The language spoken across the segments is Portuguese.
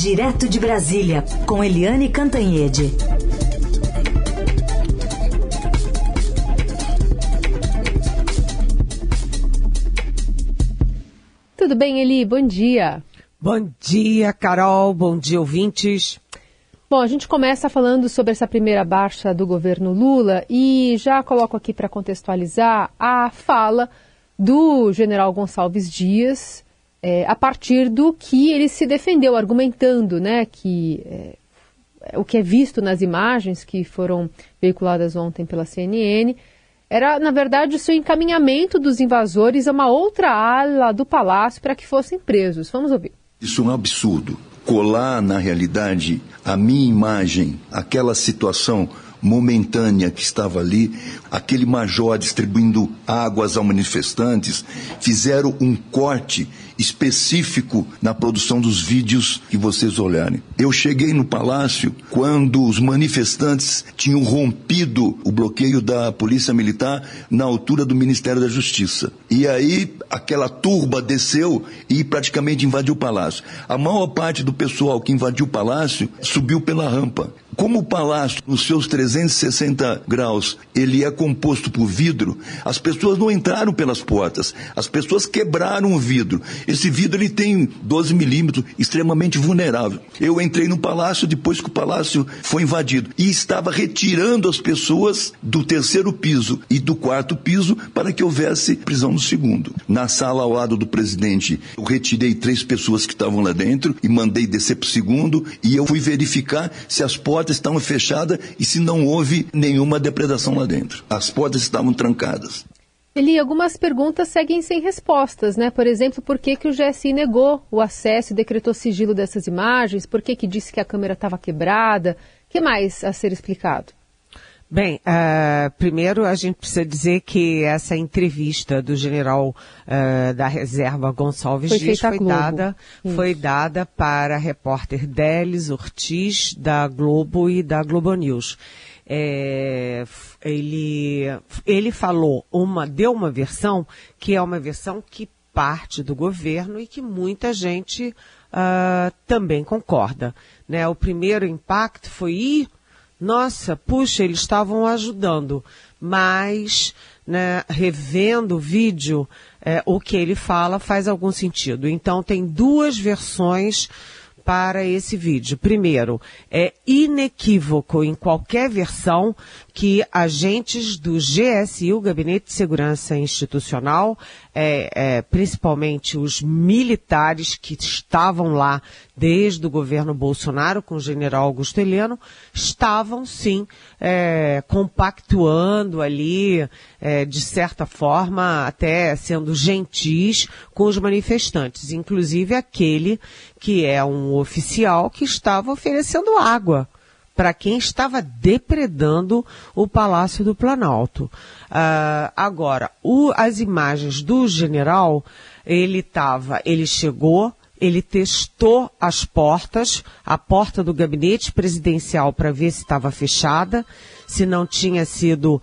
Direto de Brasília, com Eliane Cantanhede. Tudo bem, Eli? Bom dia. Bom dia, Carol. Bom dia, ouvintes. Bom, a gente começa falando sobre essa primeira baixa do governo Lula e já coloco aqui para contextualizar a fala do general Gonçalves Dias é, a partir do que ele se defendeu, argumentando né, que é, o que é visto nas imagens que foram veiculadas ontem pela CNN era, na verdade, o seu encaminhamento dos invasores a uma outra ala do palácio para que fossem presos. Vamos ouvir. Isso é um absurdo. Colar na realidade a minha imagem, aquela situação momentânea que estava ali, aquele major distribuindo águas aos manifestantes, fizeram um corte específico na produção dos vídeos que vocês olharem. Eu cheguei no palácio quando os manifestantes tinham rompido o bloqueio da Polícia Militar na altura do Ministério da Justiça. E aí aquela turba desceu e praticamente invadiu o palácio. A maior parte do pessoal que invadiu o palácio subiu pela rampa. Como o palácio, nos seus 360 graus, ele é composto por vidro, as pessoas não entraram pelas portas, as pessoas quebraram o vidro. Esse vidro ele tem 12 milímetros, extremamente vulnerável. Eu entrei no palácio depois que o palácio foi invadido e estava retirando as pessoas do terceiro piso e do quarto piso para que houvesse prisão no segundo. Na sala ao lado do presidente, eu retirei três pessoas que estavam lá dentro e mandei descer para o segundo e eu fui verificar se as portas portas estavam fechadas e se não houve nenhuma depredação lá dentro. As portas estavam trancadas. Eli, algumas perguntas seguem sem respostas, né? Por exemplo, por que, que o GSI negou o acesso e decretou sigilo dessas imagens? Por que, que disse que a câmera estava quebrada? O que mais a ser explicado? Bem, uh, primeiro a gente precisa dizer que essa entrevista do general uh, da reserva Gonçalves foi Dias foi dada, foi dada para a repórter Delis Ortiz da Globo e da Globo News. É, ele, ele falou uma, deu uma versão que é uma versão que parte do governo e que muita gente uh, também concorda. Né? O primeiro impacto foi ir nossa, puxa, eles estavam ajudando, mas, né, revendo o vídeo, é, o que ele fala faz algum sentido. Então, tem duas versões para esse vídeo. Primeiro, é inequívoco em qualquer versão que agentes do GSI, o Gabinete de Segurança Institucional, é, é, principalmente os militares que estavam lá desde o governo Bolsonaro com o general Augusto Heleno, estavam sim é, compactuando ali, é, de certa forma, até sendo gentis com os manifestantes, inclusive aquele que é um oficial que estava oferecendo água para quem estava depredando o Palácio do Planalto. Uh, agora, o, as imagens do general, ele estava, ele chegou, ele testou as portas, a porta do gabinete presidencial para ver se estava fechada, se não tinha sido uh,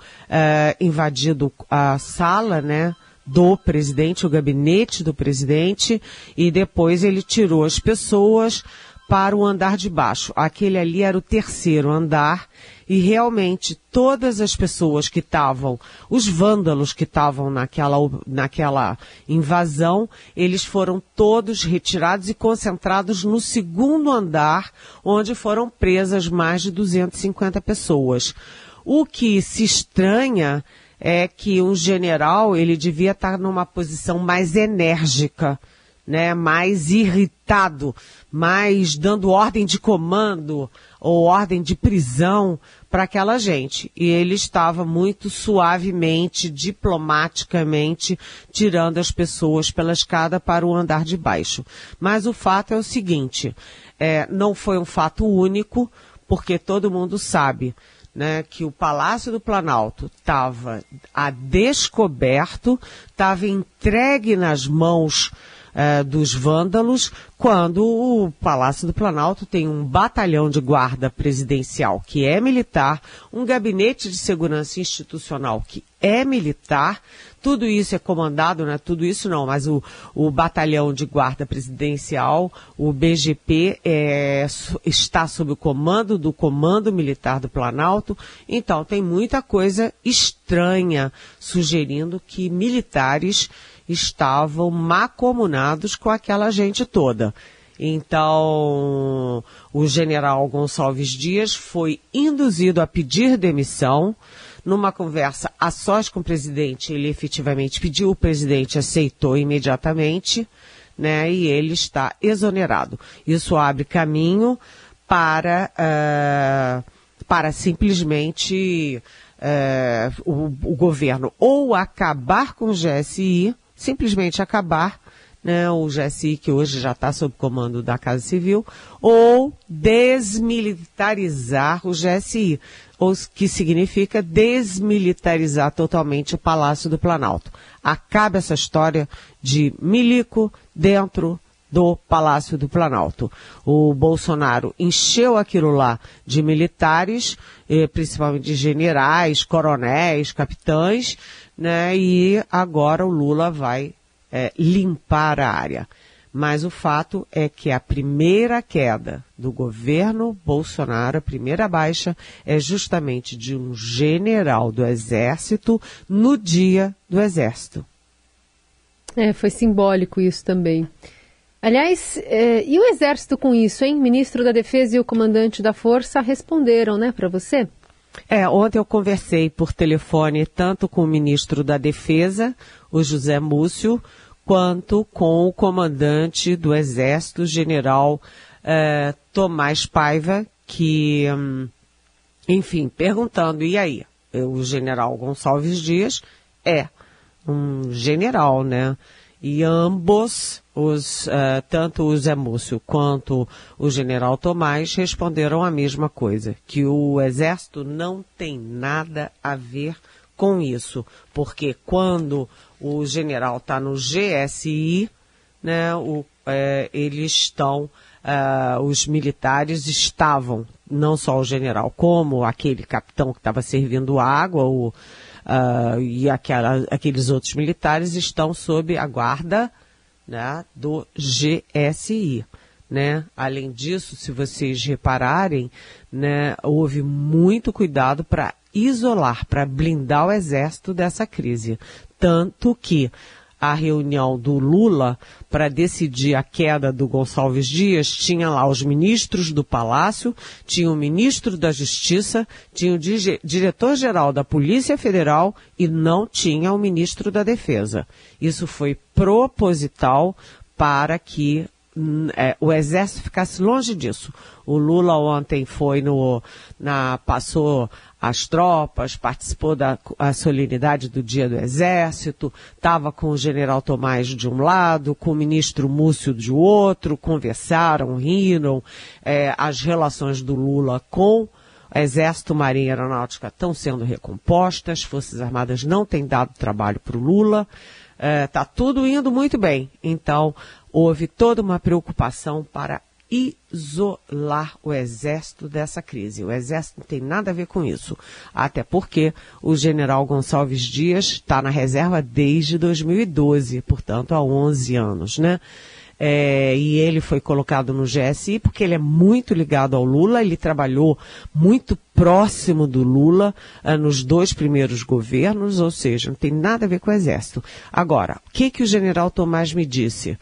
invadido a sala, né? do presidente, o gabinete do presidente, e depois ele tirou as pessoas, para o andar de baixo. Aquele ali era o terceiro andar e realmente todas as pessoas que estavam, os vândalos que estavam naquela, naquela invasão, eles foram todos retirados e concentrados no segundo andar, onde foram presas mais de 250 pessoas. O que se estranha é que um general, ele devia estar numa posição mais enérgica, né, mais irritado, mais dando ordem de comando ou ordem de prisão para aquela gente. E ele estava muito suavemente, diplomaticamente, tirando as pessoas pela escada para o andar de baixo. Mas o fato é o seguinte, é, não foi um fato único, porque todo mundo sabe né, que o Palácio do Planalto estava a descoberto, estava entregue nas mãos uh, dos vândalos, quando o Palácio do Planalto tem um batalhão de guarda presidencial que é militar, um gabinete de segurança institucional que é militar, tudo isso é comandado, né? Tudo isso não, mas o, o batalhão de guarda presidencial, o BGP, é, está sob o comando do Comando Militar do Planalto. Então tem muita coisa estranha sugerindo que militares estavam macomunados com aquela gente toda. Então, o general Gonçalves Dias foi induzido a pedir demissão. Numa conversa a sós com o presidente, ele efetivamente pediu, o presidente aceitou imediatamente, né? E ele está exonerado. Isso abre caminho para, uh, para simplesmente uh, o, o governo ou acabar com o GSI, simplesmente acabar, né, o GSI, que hoje já está sob comando da Casa Civil, ou desmilitarizar o GSI, o que significa desmilitarizar totalmente o Palácio do Planalto. Acaba essa história de milico dentro do Palácio do Planalto. O Bolsonaro encheu aquilo lá de militares, eh, principalmente de generais, coronéis, capitães, né? E agora o Lula vai é, limpar a área. Mas o fato é que a primeira queda do governo Bolsonaro, a primeira baixa, é justamente de um general do Exército no dia do Exército. É, foi simbólico isso também. Aliás, é, e o Exército com isso, hein? Ministro da Defesa e o comandante da Força responderam, né, para você? É, ontem eu conversei por telefone tanto com o ministro da Defesa, o José Múcio, quanto com o comandante do Exército, general eh, Tomás Paiva, que, hum, enfim, perguntando, e aí? O general Gonçalves Dias é um general, né? E ambos, os, uh, tanto o Zé Múcio quanto o general Tomás, responderam a mesma coisa, que o exército não tem nada a ver com isso, porque quando o general está no GSI, né, o, é, eles estão, uh, os militares estavam, não só o general, como aquele capitão que estava servindo água, o, uh, e aquela, aqueles outros militares estão sob a guarda né, do GSI. Né? Além disso, se vocês repararem, né, houve muito cuidado para isolar, para blindar o exército dessa crise. Tanto que a reunião do Lula para decidir a queda do Gonçalves Dias, tinha lá os ministros do Palácio, tinha o ministro da Justiça, tinha o diretor-geral da Polícia Federal e não tinha o ministro da Defesa. Isso foi proposital para que é, o exército ficasse longe disso. O Lula ontem foi no, na, passou as tropas, participou da solenidade do Dia do Exército, estava com o general Tomás de um lado, com o ministro Múcio de outro, conversaram, riram, é, as relações do Lula com Exército, Marinha e Aeronáutica estão sendo recompostas, Forças Armadas não têm dado trabalho para o Lula, está é, tudo indo muito bem. Então, houve toda uma preocupação para isolar o exército dessa crise. O exército não tem nada a ver com isso. Até porque o general Gonçalves Dias está na reserva desde 2012, portanto há 11 anos, né? É, e ele foi colocado no GSI porque ele é muito ligado ao Lula, ele trabalhou muito próximo do Lula uh, nos dois primeiros governos, ou seja, não tem nada a ver com o Exército. Agora, o que, que o general Tomás me disse?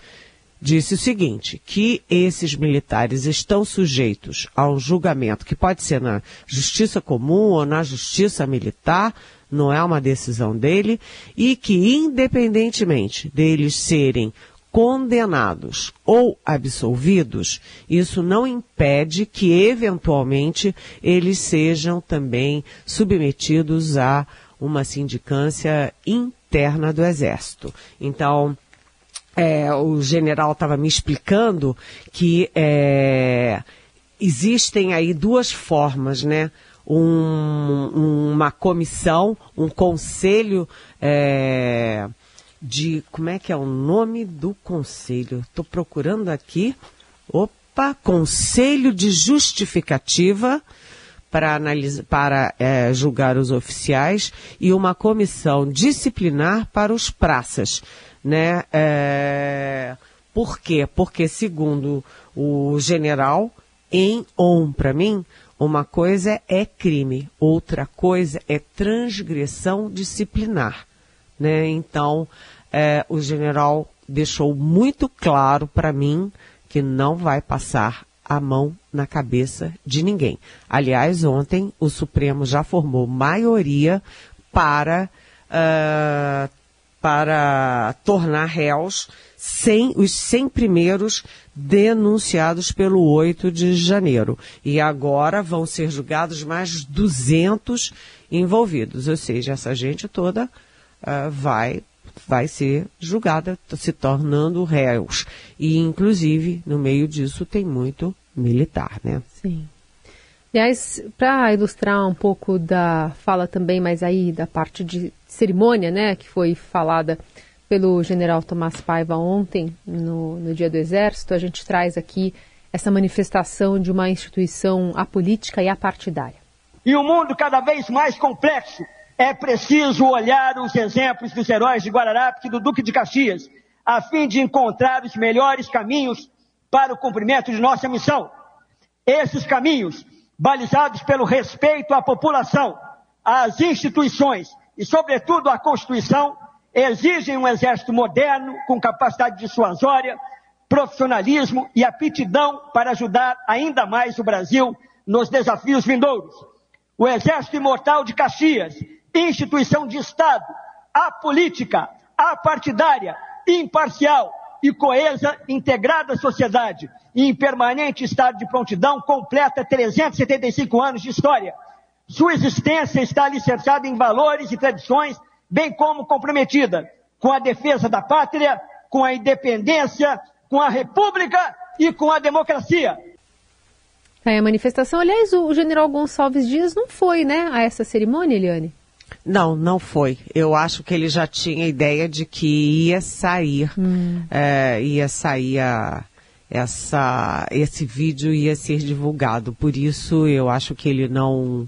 Disse o seguinte, que esses militares estão sujeitos a um julgamento que pode ser na justiça comum ou na justiça militar, não é uma decisão dele, e que independentemente deles serem condenados ou absolvidos, isso não impede que eventualmente eles sejam também submetidos a uma sindicância interna do Exército. Então, é, o general estava me explicando que é, existem aí duas formas, né? Um, uma comissão, um conselho é, de. Como é que é o nome do conselho? Estou procurando aqui. Opa! Conselho de Justificativa para, para é, julgar os oficiais e uma comissão disciplinar para os praças. Né? É, por quê? Porque, segundo o general, em on, para mim, uma coisa é crime, outra coisa é transgressão disciplinar. Né? Então, é, o general deixou muito claro para mim que não vai passar a mão na cabeça de ninguém. Aliás, ontem o Supremo já formou maioria para, uh, para tornar réus sem os 100 primeiros denunciados pelo 8 de janeiro. E agora vão ser julgados mais 200 envolvidos. Ou seja, essa gente toda uh, vai vai ser julgada, se tornando réus. E, inclusive, no meio disso tem muito militar, né? Sim. Aliás, para ilustrar um pouco da fala também, mas aí da parte de cerimônia, né, que foi falada pelo general Tomás Paiva ontem, no, no Dia do Exército, a gente traz aqui essa manifestação de uma instituição apolítica e apartidária. E o mundo cada vez mais complexo é preciso olhar os exemplos dos heróis de Guararapes e do Duque de Caxias, a fim de encontrar os melhores caminhos para o cumprimento de nossa missão. Esses caminhos, balizados pelo respeito à população, às instituições e, sobretudo, à Constituição, exigem um exército moderno, com capacidade dissuasória, profissionalismo e aptidão para ajudar ainda mais o Brasil nos desafios vindouros. O Exército Imortal de Caxias instituição de Estado, apolítica, apartidária, imparcial e coesa, integrada à sociedade e em permanente estado de prontidão, completa 375 anos de história. Sua existência está alicerçada em valores e tradições, bem como comprometida com a defesa da pátria, com a independência, com a república e com a democracia. É, a manifestação, aliás, o general Gonçalves Dias não foi, né, a essa cerimônia, Eliane? Não, não foi. Eu acho que ele já tinha ideia de que ia sair, hum. é, ia sair a, essa, esse vídeo ia ser divulgado. Por isso eu acho que ele não,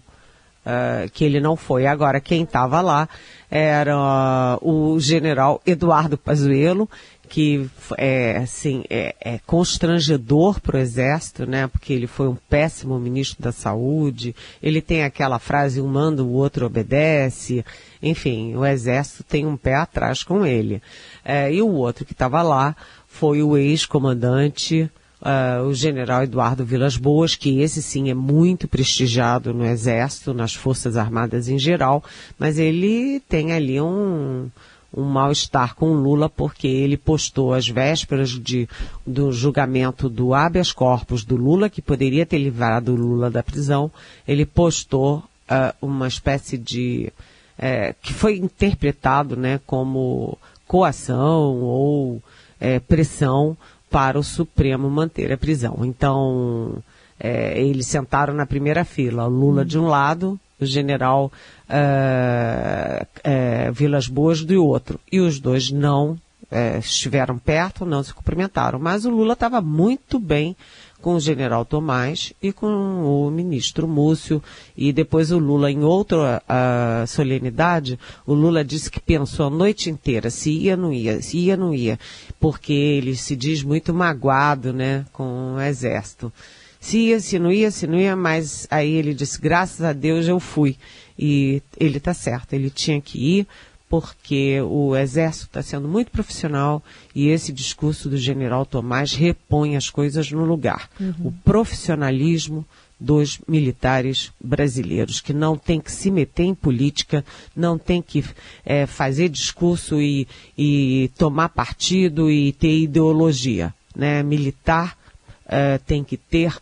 uh, que ele não foi. Agora quem estava lá era uh, o general Eduardo Pazuello que é assim é, é constrangedor para o exército, né? Porque ele foi um péssimo ministro da saúde. Ele tem aquela frase um manda o outro obedece. Enfim, o exército tem um pé atrás com ele. É, e o outro que estava lá foi o ex-comandante Uh, o general Eduardo Vilas Boas, que esse sim é muito prestigiado no Exército, nas Forças Armadas em geral, mas ele tem ali um, um mal-estar com Lula porque ele postou às vésperas de, do julgamento do habeas corpus do Lula, que poderia ter livrado o Lula da prisão, ele postou uh, uma espécie de. É, que foi interpretado né, como coação ou é, pressão para o Supremo manter a prisão. Então, é, eles sentaram na primeira fila, Lula de um lado, o general uh, uh, Vilas Boas do outro. E os dois não uh, estiveram perto, não se cumprimentaram. Mas o Lula estava muito bem com o general Tomás e com o ministro Múcio. E depois o Lula, em outra uh, solenidade, o Lula disse que pensou a noite inteira se ia, não ia, se ia, não ia, porque ele se diz muito magoado, né, com o exército se ia, se não ia, se não ia, mas aí ele disse, graças a Deus eu fui. E ele está certo, ele tinha que ir, porque o Exército está sendo muito profissional e esse discurso do general Tomás repõe as coisas no lugar. Uhum. O profissionalismo dos militares brasileiros, que não tem que se meter em política, não tem que é, fazer discurso e, e tomar partido e ter ideologia. Né? Militar é, tem que ter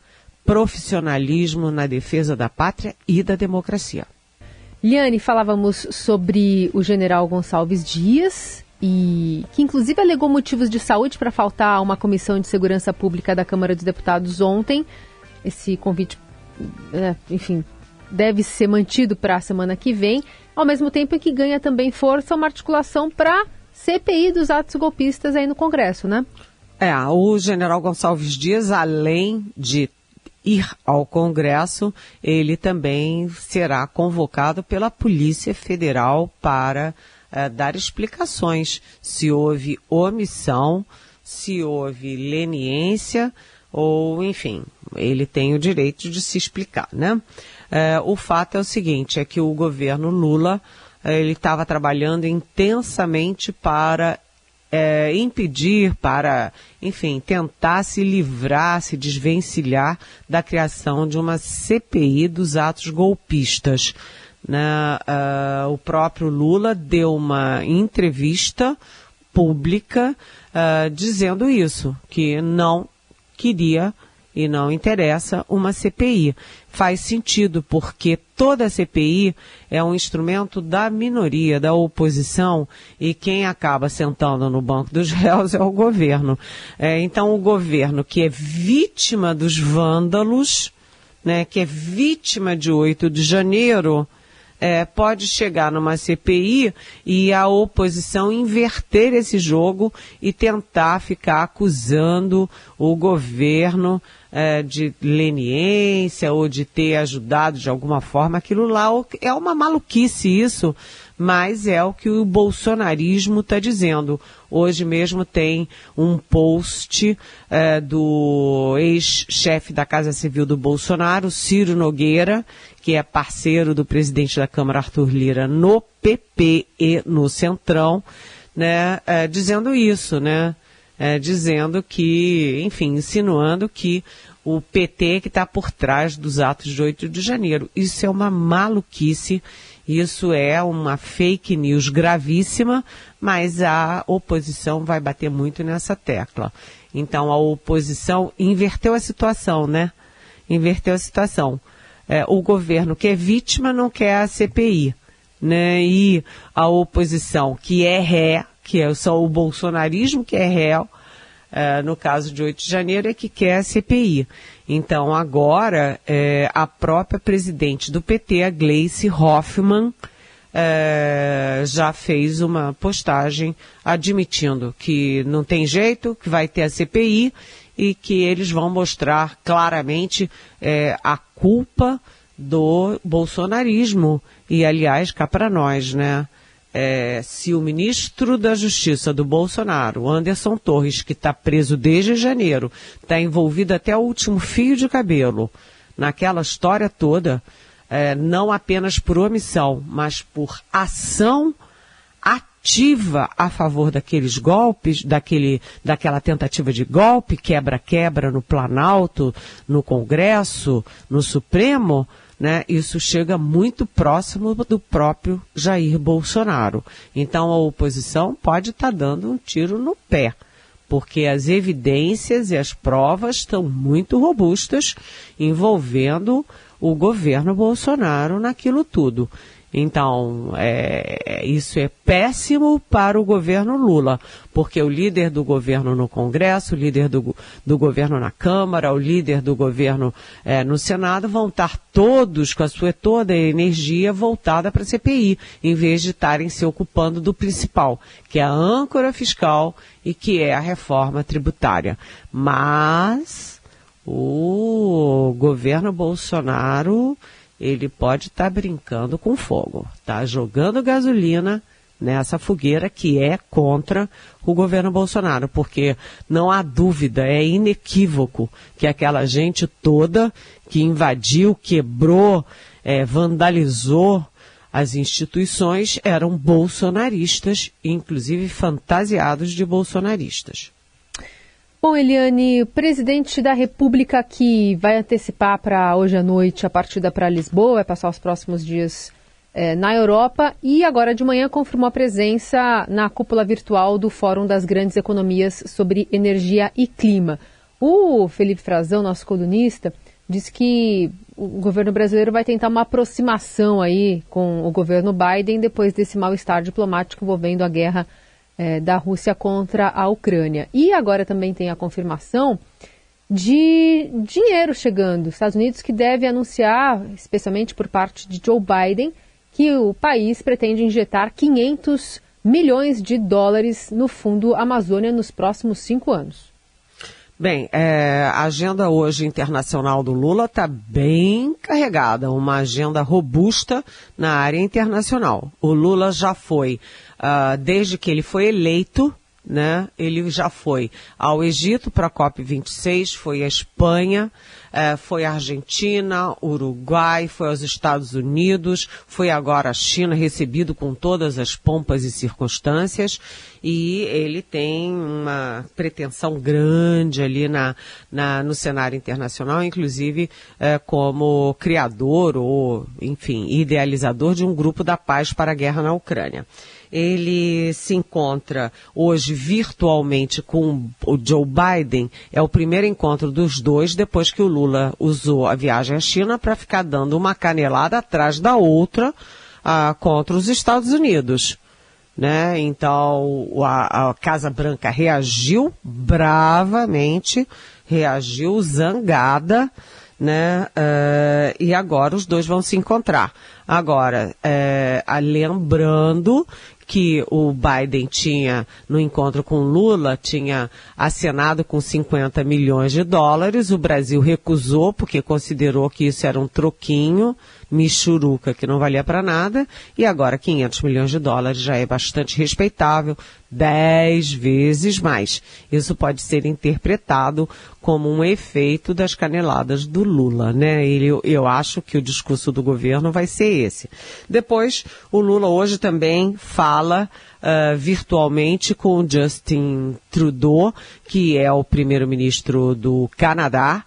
profissionalismo na defesa da pátria e da democracia. Liane, falávamos sobre o general Gonçalves Dias, e que inclusive alegou motivos de saúde para faltar a uma comissão de segurança pública da Câmara dos Deputados ontem. Esse convite, é, enfim, deve ser mantido para a semana que vem, ao mesmo tempo em que ganha também força uma articulação para CPI dos atos golpistas aí no Congresso, né? É, o general Gonçalves Dias, além de ir ao Congresso, ele também será convocado pela Polícia Federal para uh, dar explicações se houve omissão, se houve leniência ou, enfim, ele tem o direito de se explicar, né? Uh, o fato é o seguinte, é que o governo Lula ele estava trabalhando intensamente para é, impedir, para, enfim, tentar se livrar, se desvencilhar da criação de uma CPI dos atos golpistas. Né? Uh, o próprio Lula deu uma entrevista pública uh, dizendo isso, que não queria e não interessa uma CPI. Faz sentido, porque toda CPI é um instrumento da minoria, da oposição, e quem acaba sentando no banco dos réus é o governo. É, então, o governo que é vítima dos vândalos, né, que é vítima de 8 de janeiro, é, pode chegar numa CPI e a oposição inverter esse jogo e tentar ficar acusando o governo é, de leniência ou de ter ajudado de alguma forma. Aquilo lá é uma maluquice isso, mas é o que o bolsonarismo está dizendo. Hoje mesmo tem um post é, do ex-chefe da Casa Civil do Bolsonaro, Ciro Nogueira, que é parceiro do presidente da Câmara, Arthur Lira, no PP e no Centrão, né, é, dizendo isso, né, é, dizendo que, enfim, insinuando que o PT que está por trás dos atos de 8 de janeiro. Isso é uma maluquice, isso é uma fake news gravíssima, mas a oposição vai bater muito nessa tecla. Então a oposição inverteu a situação, né? Inverteu a situação é, o governo que é vítima não quer a CPI, né? E a oposição que é ré, que é só o bolsonarismo que é réu, é, no caso de 8 de janeiro, é que quer a CPI. Então agora é, a própria presidente do PT, a Gleice Hoffmann, é, já fez uma postagem admitindo que não tem jeito, que vai ter a CPI e que eles vão mostrar claramente é, a culpa do bolsonarismo. E, aliás, cá para nós, né? É, se o ministro da Justiça do Bolsonaro, Anderson Torres, que está preso desde janeiro, está envolvido até o último fio de cabelo naquela história toda, é, não apenas por omissão, mas por ação ativa a favor daqueles golpes, daquele, daquela tentativa de golpe, quebra-quebra no Planalto, no Congresso, no Supremo, né, isso chega muito próximo do próprio Jair Bolsonaro. Então a oposição pode estar tá dando um tiro no pé, porque as evidências e as provas estão muito robustas envolvendo o governo Bolsonaro naquilo tudo. Então, é, isso é péssimo para o governo Lula, porque o líder do governo no Congresso, o líder do, do governo na Câmara, o líder do governo é, no Senado vão estar todos com a sua toda a energia voltada para a CPI, em vez de estarem se ocupando do principal, que é a âncora fiscal e que é a reforma tributária. Mas o governo Bolsonaro ele pode estar tá brincando com fogo, tá jogando gasolina nessa fogueira que é contra o governo Bolsonaro, porque não há dúvida, é inequívoco que aquela gente toda que invadiu, quebrou, é, vandalizou as instituições eram bolsonaristas, inclusive fantasiados de bolsonaristas. Bom, Eliane, o presidente da República que vai antecipar para hoje à noite a partida para Lisboa, vai passar os próximos dias é, na Europa e agora de manhã confirmou a presença na cúpula virtual do Fórum das Grandes Economias sobre Energia e Clima. O Felipe Frazão, nosso colunista, disse que o governo brasileiro vai tentar uma aproximação aí com o governo Biden depois desse mal-estar diplomático envolvendo a guerra é, da Rússia contra a Ucrânia. E agora também tem a confirmação de dinheiro chegando. Estados Unidos que deve anunciar, especialmente por parte de Joe Biden, que o país pretende injetar 500 milhões de dólares no Fundo Amazônia nos próximos cinco anos. Bem, é, a agenda hoje internacional do Lula está bem carregada, uma agenda robusta na área internacional. O Lula já foi, uh, desde que ele foi eleito, né? Ele já foi ao Egito para a COP26, foi à Espanha, eh, foi à Argentina, Uruguai, foi aos Estados Unidos, foi agora à China, recebido com todas as pompas e circunstâncias, e ele tem uma pretensão grande ali na, na no cenário internacional, inclusive eh, como criador ou, enfim, idealizador de um grupo da paz para a guerra na Ucrânia ele se encontra hoje virtualmente com o Joe Biden. É o primeiro encontro dos dois depois que o Lula usou a viagem à China para ficar dando uma canelada atrás da outra ah, contra os Estados Unidos. Né? Então a, a Casa Branca reagiu bravamente, reagiu zangada, né? Uh, e agora os dois vão se encontrar. Agora, uh, lembrando que o Biden tinha, no encontro com Lula, tinha acenado com 50 milhões de dólares. O Brasil recusou porque considerou que isso era um troquinho, michuruca, que não valia para nada. E agora 500 milhões de dólares já é bastante respeitável, 10 vezes mais. Isso pode ser interpretado como um efeito das caneladas do Lula, né? Ele, eu acho que o discurso do governo vai ser esse. Depois, o Lula hoje também fala uh, virtualmente com o Justin Trudeau, que é o primeiro-ministro do Canadá,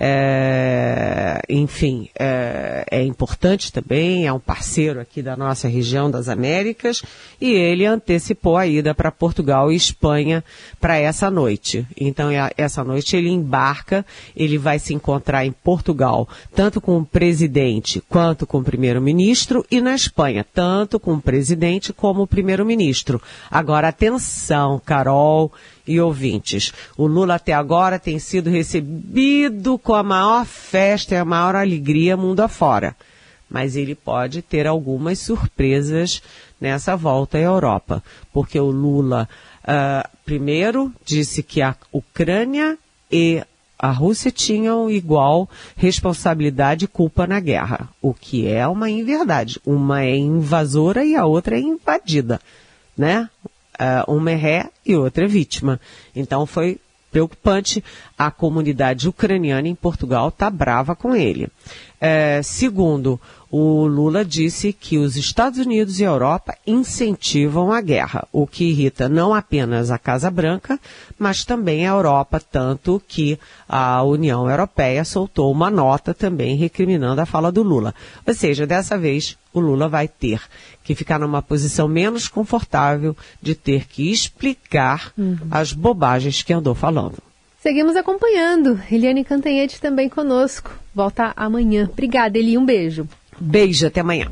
é, enfim, é, é, importante também, é um parceiro aqui da nossa região das Américas, e ele antecipou a ida para Portugal e Espanha para essa noite. Então, é, essa noite ele embarca, ele vai se encontrar em Portugal, tanto com o presidente quanto com o primeiro-ministro, e na Espanha, tanto com o presidente como o primeiro-ministro. Agora, atenção, Carol e ouvintes. O Lula até agora tem sido recebido com a maior festa e a maior alegria mundo afora. Mas ele pode ter algumas surpresas nessa volta à Europa. Porque o Lula, uh, primeiro, disse que a Ucrânia e a Rússia tinham igual responsabilidade e culpa na guerra, o que é uma inverdade. Uma é invasora e a outra é invadida, né? Uh, uma é ré e outra é vítima. Então foi preocupante. A comunidade ucraniana em Portugal está brava com ele. É, segundo, o Lula disse que os Estados Unidos e a Europa incentivam a guerra, o que irrita não apenas a Casa Branca, mas também a Europa, tanto que a União Europeia soltou uma nota também recriminando a fala do Lula. Ou seja, dessa vez o Lula vai ter que ficar numa posição menos confortável de ter que explicar uhum. as bobagens que andou falando. Seguimos acompanhando. Eliane Cantanhete também conosco. Volta amanhã. Obrigada, Eli. Um beijo. Beijo, até amanhã.